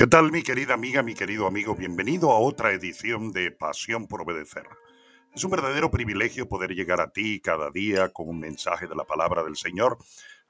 ¿Qué tal mi querida amiga, mi querido amigo? Bienvenido a otra edición de Pasión por Obedecer. Es un verdadero privilegio poder llegar a ti cada día con un mensaje de la palabra del Señor,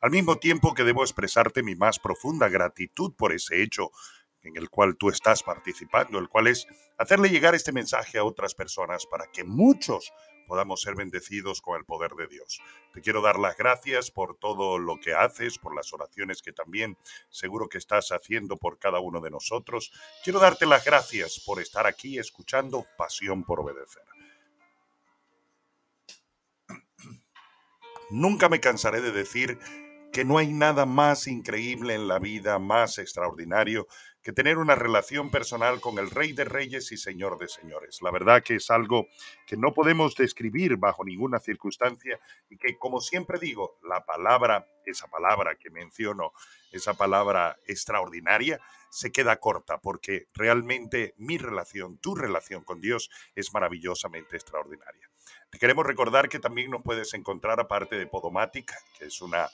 al mismo tiempo que debo expresarte mi más profunda gratitud por ese hecho en el cual tú estás participando, el cual es hacerle llegar este mensaje a otras personas para que muchos podamos ser bendecidos con el poder de Dios. Te quiero dar las gracias por todo lo que haces, por las oraciones que también seguro que estás haciendo por cada uno de nosotros. Quiero darte las gracias por estar aquí escuchando Pasión por Obedecer. Nunca me cansaré de decir que no hay nada más increíble en la vida, más extraordinario que tener una relación personal con el Rey de Reyes y Señor de Señores. La verdad que es algo que no podemos describir bajo ninguna circunstancia y que, como siempre digo, la palabra, esa palabra que menciono, esa palabra extraordinaria, se queda corta porque realmente mi relación, tu relación con Dios es maravillosamente extraordinaria. Te queremos recordar que también nos puedes encontrar aparte de Podomatic, que es una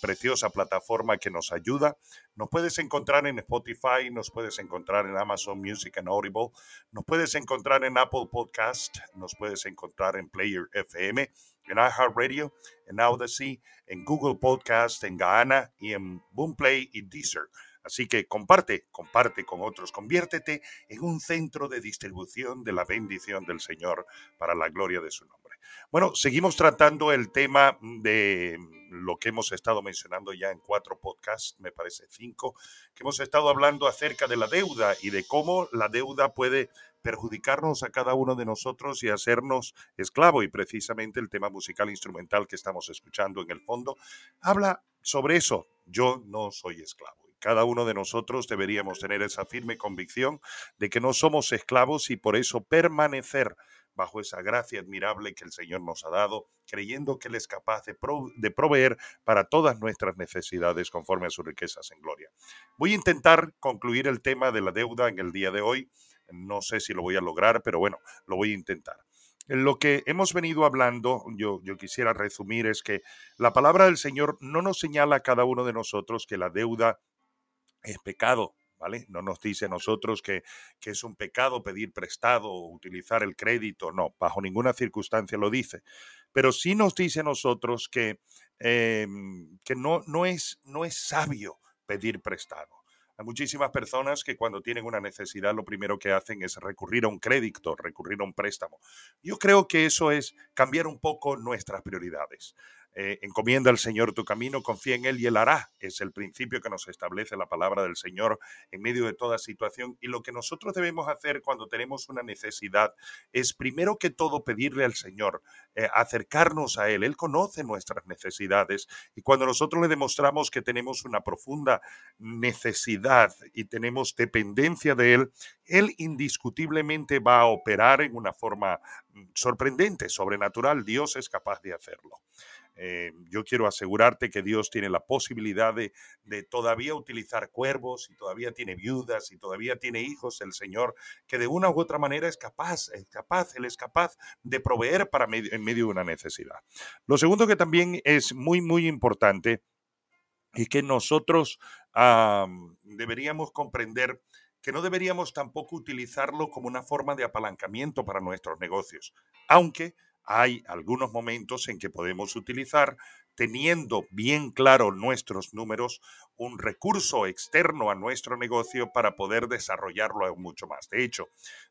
preciosa plataforma que nos ayuda. Nos puedes encontrar en Spotify, nos puedes encontrar en Amazon Music and Audible, nos puedes encontrar en Apple Podcast, nos puedes encontrar en Player FM, en iHeartRadio, en Audacy, en Google Podcast, en Gaana y en Boomplay y Deezer. Así que comparte, comparte con otros, conviértete en un centro de distribución de la bendición del Señor para la gloria de su nombre. Bueno, seguimos tratando el tema de lo que hemos estado mencionando ya en cuatro podcasts, me parece cinco, que hemos estado hablando acerca de la deuda y de cómo la deuda puede perjudicarnos a cada uno de nosotros y hacernos esclavo. Y precisamente el tema musical instrumental que estamos escuchando en el fondo habla sobre eso. Yo no soy esclavo. Cada uno de nosotros deberíamos tener esa firme convicción de que no somos esclavos y por eso permanecer bajo esa gracia admirable que el Señor nos ha dado, creyendo que Él es capaz de, proveer para todas nuestras necesidades conforme a sus riquezas en gloria. Voy a intentar concluir el tema de la deuda en el día de hoy. No sé si lo voy a lograr, pero bueno, lo voy a intentar. Lo que hemos venido hablando, yo, yo quisiera resumir, es que la palabra del Señor no nos señala a cada uno de nosotros que la deuda es pecado, ¿vale? No nos dice a nosotros que, que, es un pecado pedir prestado o utilizar el crédito, no, bajo ninguna circunstancia lo dice. Pero sí nos dice a nosotros que, em, que no, no, es, no es sabio pedir prestado. Hay muchísimas personas que cuando tienen una necesidad lo primero que hacen es recurrir a un crédito, recurrir a un préstamo. Yo creo que eso es cambiar un poco nuestras prioridades. Eh, encomienda al Señor tu camino, confía en Él y Él hará. Es el principio que nos establece la palabra del Señor en medio de toda situación. Y lo que nosotros debemos hacer cuando tenemos una necesidad es primero que todo pedirle al Señor, eh, acercarnos a Él. Él conoce nuestras necesidades y cuando nosotros le demostramos que tenemos una profunda necesidad y tenemos dependencia de Él, Él indiscutiblemente va a operar en una forma mm, sorprendente, sobrenatural. Dios es capaz de hacerlo. Eh, yo quiero asegurarte que Dios tiene la posibilidad de, todavía utilizar cuervos y todavía tiene viudas y todavía tiene hijos, el Señor, que de una u otra manera es capaz, es capaz, Él es capaz de proveer para en medio de una necesidad. Lo segundo que también es muy, muy importante es que nosotros deberíamos comprender que no deberíamos tampoco utilizarlo como una forma de apalancamiento para nuestros negocios, aunque hay algunos momentos en que podemos utilizar, teniendo bien claro nuestros números, un recurso externo a nuestro negocio para poder desarrollarlo aún mucho más. De hecho,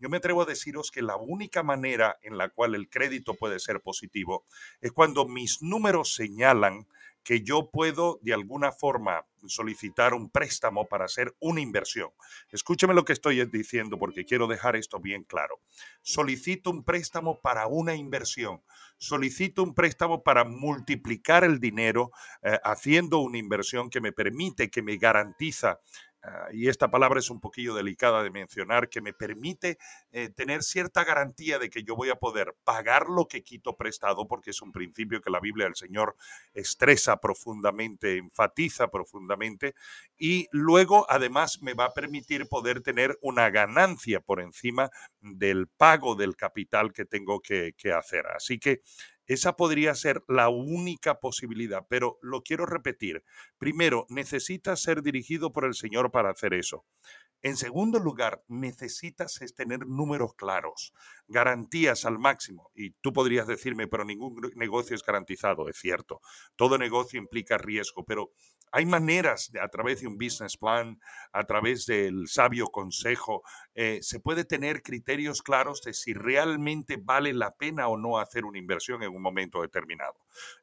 yo me atrevo a deciros que la única manera en la cual el crédito puede ser positivo es cuando mis números señalan que yo puedo de alguna forma solicitar un préstamo para hacer una inversión. Escúcheme lo que estoy diciendo porque quiero dejar esto bien claro. Solicito un préstamo para una inversión. Solicito un préstamo para multiplicar el dinero eh, haciendo una inversión que me permite, que me garantiza Ah, y esta palabra es un poquillo delicada de mencionar, que me permite eh, tener cierta garantía de que yo voy a poder pagar lo que quito prestado, porque es un principio que la Biblia del Señor estresa profundamente, enfatiza profundamente, y luego además me va a permitir poder tener una ganancia por encima del pago del capital que tengo que, que hacer. Así que esa podría ser la única posibilidad, pero lo quiero repetir. Primero, necesitas ser dirigido por el Señor para hacer eso. En segundo lugar, necesitas tener números claros, garantías al máximo. Y tú podrías decirme, pero ningún negocio es garantizado, es cierto. Todo negocio implica riesgo, pero hay maneras, de, a través de un business plan, a través del sabio consejo, eh, se puede tener criterios claros de si realmente vale la pena o no hacer una inversión en un momento determinado.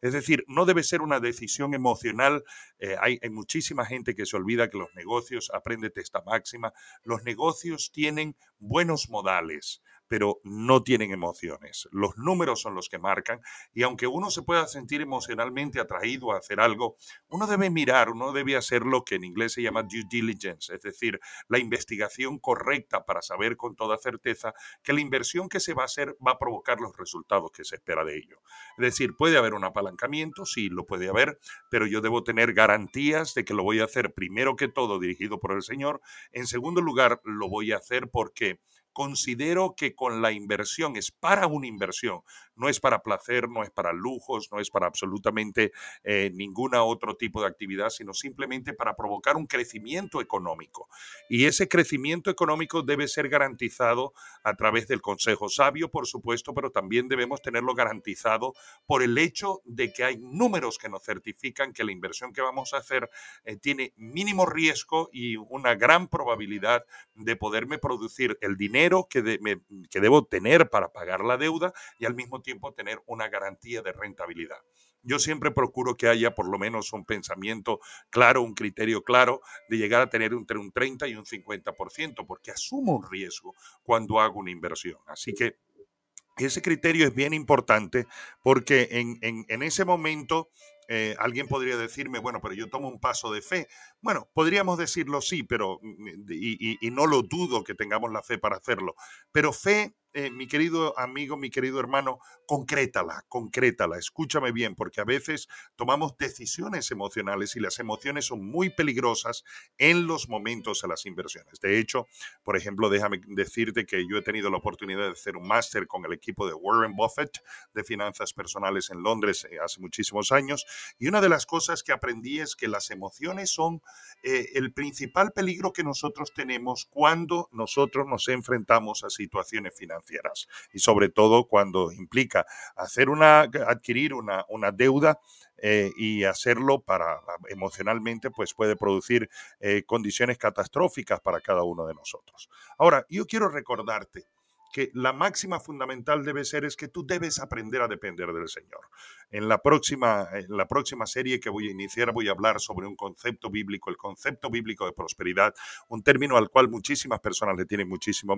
Es decir, no debe ser una decisión emocional. Eh, hay, hay muchísima gente que se olvida que los negocios, apréndete esta máxima, los negocios tienen buenos modales pero no tienen emociones. Los números son los que marcan y aunque uno se pueda sentir emocionalmente atraído a hacer algo, uno debe mirar, uno debe hacer lo que en inglés se llama due diligence, es decir, la investigación correcta para saber con toda certeza que la inversión que se va a hacer va a provocar los resultados que se espera de ello. Es decir, puede haber un apalancamiento, sí, lo puede haber, pero yo debo tener garantías de que lo voy a hacer primero que todo dirigido por el Señor. En segundo lugar, lo voy a hacer porque considero que con la inversión es para una inversión, no es para placer, no es para lujos, no es para absolutamente eh, ninguna otro tipo de actividad, sino simplemente para provocar un crecimiento económico. Y ese crecimiento económico debe ser garantizado a través del consejo sabio, por supuesto, pero también debemos tenerlo garantizado por el hecho de que hay números que nos certifican que la inversión que vamos a hacer eh, tiene mínimo riesgo y una gran probabilidad de poderme producir el dinero que, que debo tener para pagar la deuda y al mismo tiempo tener una garantía de rentabilidad. Yo siempre procuro que haya por lo menos un pensamiento claro, un criterio claro de llegar a tener entre un 30 y un 50%, porque asumo un riesgo cuando hago una inversión. Así que ese criterio es bien importante porque en, en ese momento eh, alguien podría decirme, bueno, pero yo tomo un paso de fe. Bueno, podríamos decirlo sí, pero mm, y, y no lo dudo que tengamos la fe para hacerlo. Pero fe eh, mi querido amigo, mi querido hermano, concrétala, concrétala, escúchame bien, porque a veces tomamos decisiones emocionales y las emociones son muy peligrosas en los momentos de las inversiones. De hecho, por ejemplo, déjame decirte que yo he tenido la oportunidad de hacer un máster con el equipo de Warren Buffett de finanzas personales en Londres eh, hace muchísimos años, y una de las cosas que aprendí es que las emociones son eh, el principal peligro que nosotros tenemos cuando nosotros nos enfrentamos a situaciones financieras y sobre todo cuando implica hacer una, adquirir una, una deuda eh, y hacerlo para emocionalmente pues puede producir eh, condiciones catastróficas para cada uno de nosotros. Ahora, yo quiero recordarte que la máxima fundamental debe ser es que tú debes aprender a depender del Señor. En la próxima, en la próxima serie que voy a iniciar voy a hablar sobre un concepto bíblico, el concepto bíblico de prosperidad, un término al cual muchísimas personas le tienen muchísimo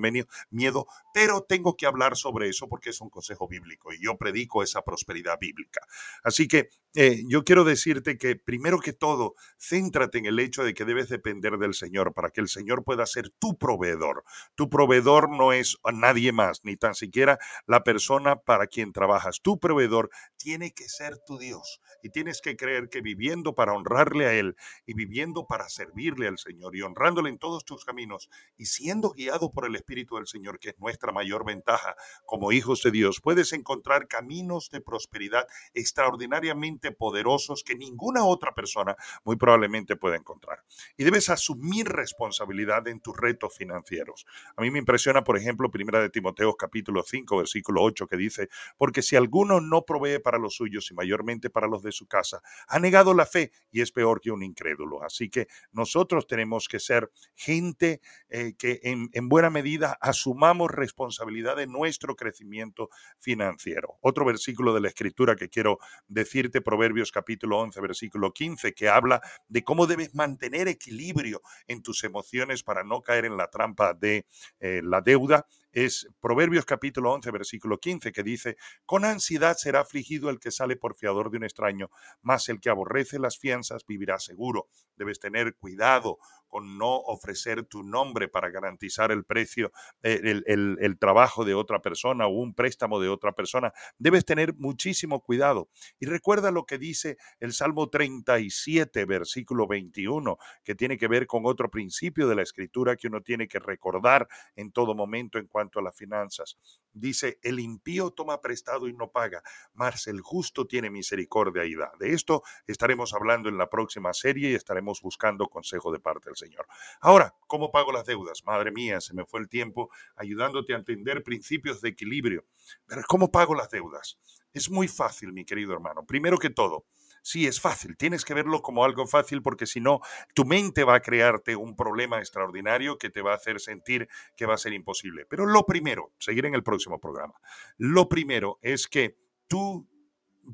miedo, pero tengo que hablar sobre eso porque es un consejo bíblico y yo predico esa prosperidad bíblica. Así que eh, yo quiero decirte que primero que todo, céntrate en el hecho de que debes depender del Señor para que el Señor pueda ser tu proveedor. Tu proveedor no es nadie más, ni tan siquiera la persona para quien trabajas. Tu proveedor tiene que ser tu Dios y tienes que creer que viviendo para honrarle a Él y viviendo para servirle al Señor y honrándole en todos tus caminos y siendo guiado por el Espíritu del Señor, que es nuestra mayor ventaja como hijos de Dios, puedes encontrar caminos de prosperidad extraordinariamente poderosos que ninguna otra persona muy probablemente pueda encontrar. Y debes asumir responsabilidad en tus retos financieros. A mí me impresiona, por ejemplo, Primera de Timoteo capítulo 5, versículo 8, que dice, porque si alguno no provee para los y mayormente para los de su casa, ha negado la fe y es peor que un incrédulo. Así que nosotros tenemos que ser gente eh, que en, en buena medida asumamos responsabilidad de nuestro crecimiento financiero. Otro versículo de la escritura que quiero decirte Proverbios capítulo 11, versículo 15, que habla de cómo debes mantener equilibrio en tus emociones para no caer en la trampa de eh, la deuda es Proverbios capítulo 11, versículo 15, que dice, con ansiedad será afligido el que sale por fiador de un extraño, mas el que aborrece las fianzas vivirá seguro. Debes tener cuidado con no ofrecer tu nombre para garantizar el precio, eh, el, el, trabajo de otra persona o un préstamo de otra persona. Debes tener muchísimo cuidado. Y recuerda lo que dice el Salmo 37, versículo 21, que tiene que ver con otro principio de la escritura que uno tiene que recordar en todo momento en cuanto a las finanzas. Dice, el impío toma prestado y no paga, mas el justo tiene misericordia y da. De esto estaremos hablando en la próxima serie y estaremos buscando consejo de parte del Señor. Ahora, ¿cómo pago las deudas? Madre mía, se me fue el tiempo ayudándote a entender principios de equilibrio. Pero ¿cómo pago las deudas? Es muy fácil, mi querido hermano. Primero que todo, Sí, es fácil. Tienes que verlo como algo fácil porque si no, tu mente va a crearte un problema extraordinario que te va a hacer sentir que va a ser imposible. Pero lo primero, seguir en el próximo programa, lo primero es que tú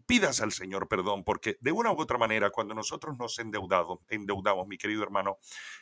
pidas al Señor perdón, porque de una u otra manera, cuando nosotros nos endeudamos, endeudamos, mi querido hermano,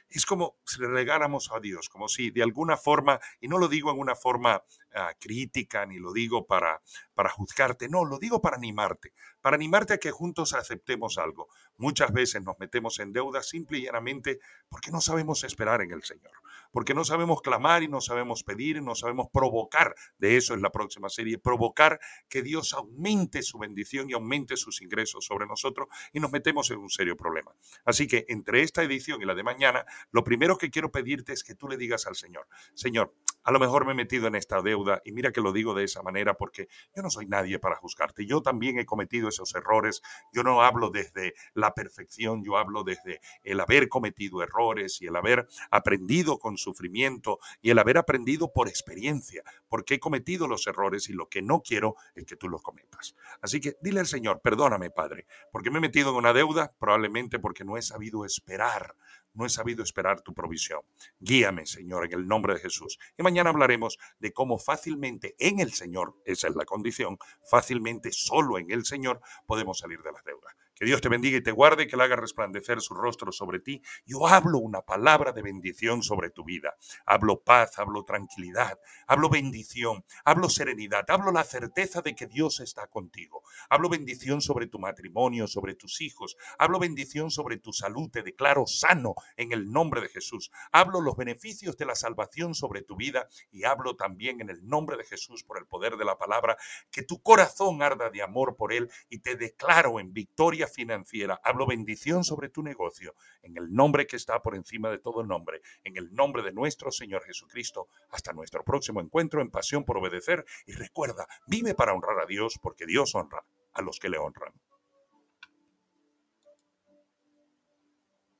es como si le regaláramos a Dios, como si de alguna forma, y no lo digo en una forma ah, crítica, ni lo digo para, para juzgarte, no, lo digo para animarte, para animarte a que juntos aceptemos algo. Muchas veces nos metemos en deuda simple y llanamente porque no sabemos esperar en el Señor, porque no sabemos clamar y no sabemos pedir, y no sabemos provocar, de eso es la próxima serie, provocar que Dios aumente su bendición y aumente sus ingresos sobre nosotros y nos metemos en un serio problema. Así que entre esta edición y la de mañana, lo primero que quiero pedirte es que tú le digas al Señor, Señor, a lo mejor me he metido en esta deuda y mira que lo digo de esa manera porque yo no soy nadie para juzgarte. Yo también he cometido esos errores. Yo no hablo desde la perfección, yo hablo desde el haber cometido errores y el haber aprendido con sufrimiento y el haber aprendido por experiencia, porque he cometido los errores y lo que no quiero es que tú los cometas. Así que dile al Señor, perdóname, Padre, porque me he metido en una deuda, probablemente porque no he sabido esperar no he sabido esperar tu provisión. Guíame, Señor, en el nombre de Jesús. Y mañana hablaremos de cómo fácilmente en el Señor, esa es la condición, fácilmente solo en el Señor podemos salir de las deudas. Que Dios te bendiga y te guarde, que le haga resplandecer su rostro sobre ti. Yo hablo una palabra de bendición sobre tu vida. Hablo paz, hablo tranquilidad, hablo bendición, hablo serenidad, hablo la certeza de que Dios está contigo. Hablo bendición sobre tu matrimonio, sobre tus hijos. Hablo bendición sobre tu salud. Te declaro sano en el nombre de Jesús. Hablo los beneficios de la salvación sobre tu vida y hablo también en el nombre de Jesús por el poder de la palabra, que tu corazón arda de amor por Él y te declaro en victoria financiera. Hablo bendición sobre tu negocio, en el nombre que está por encima de todo nombre, en el nombre de nuestro Señor Jesucristo. Hasta nuestro próximo encuentro en Pasión por Obedecer. Y recuerda, vive para honrar a Dios, porque Dios honra a los que le honran.